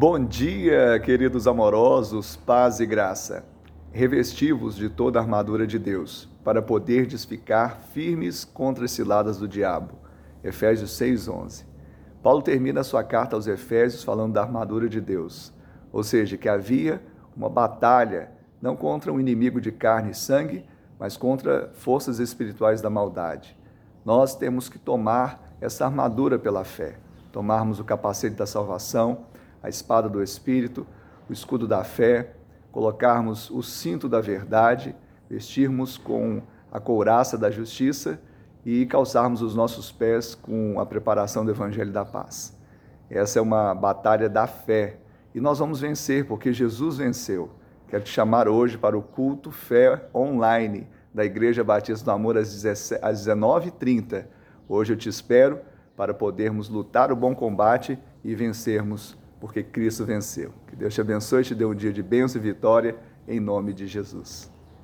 Bom dia, queridos amorosos, paz e graça. Revestivos de toda a armadura de Deus, para poderdes ficar firmes contra as ciladas do diabo. Efésios 6:11. Paulo termina sua carta aos Efésios falando da armadura de Deus, ou seja, que havia uma batalha não contra um inimigo de carne e sangue, mas contra forças espirituais da maldade. Nós temos que tomar essa armadura pela fé, tomarmos o capacete da salvação, a espada do Espírito, o escudo da fé, colocarmos o cinto da verdade, vestirmos com a couraça da justiça e calçarmos os nossos pés com a preparação do Evangelho da Paz. Essa é uma batalha da fé e nós vamos vencer porque Jesus venceu. Quero te chamar hoje para o culto Fé Online da Igreja Batista do Amor às 19h30. Hoje eu te espero para podermos lutar o bom combate e vencermos porque Cristo venceu. Que Deus te abençoe e te dê um dia de bênção e vitória, em nome de Jesus.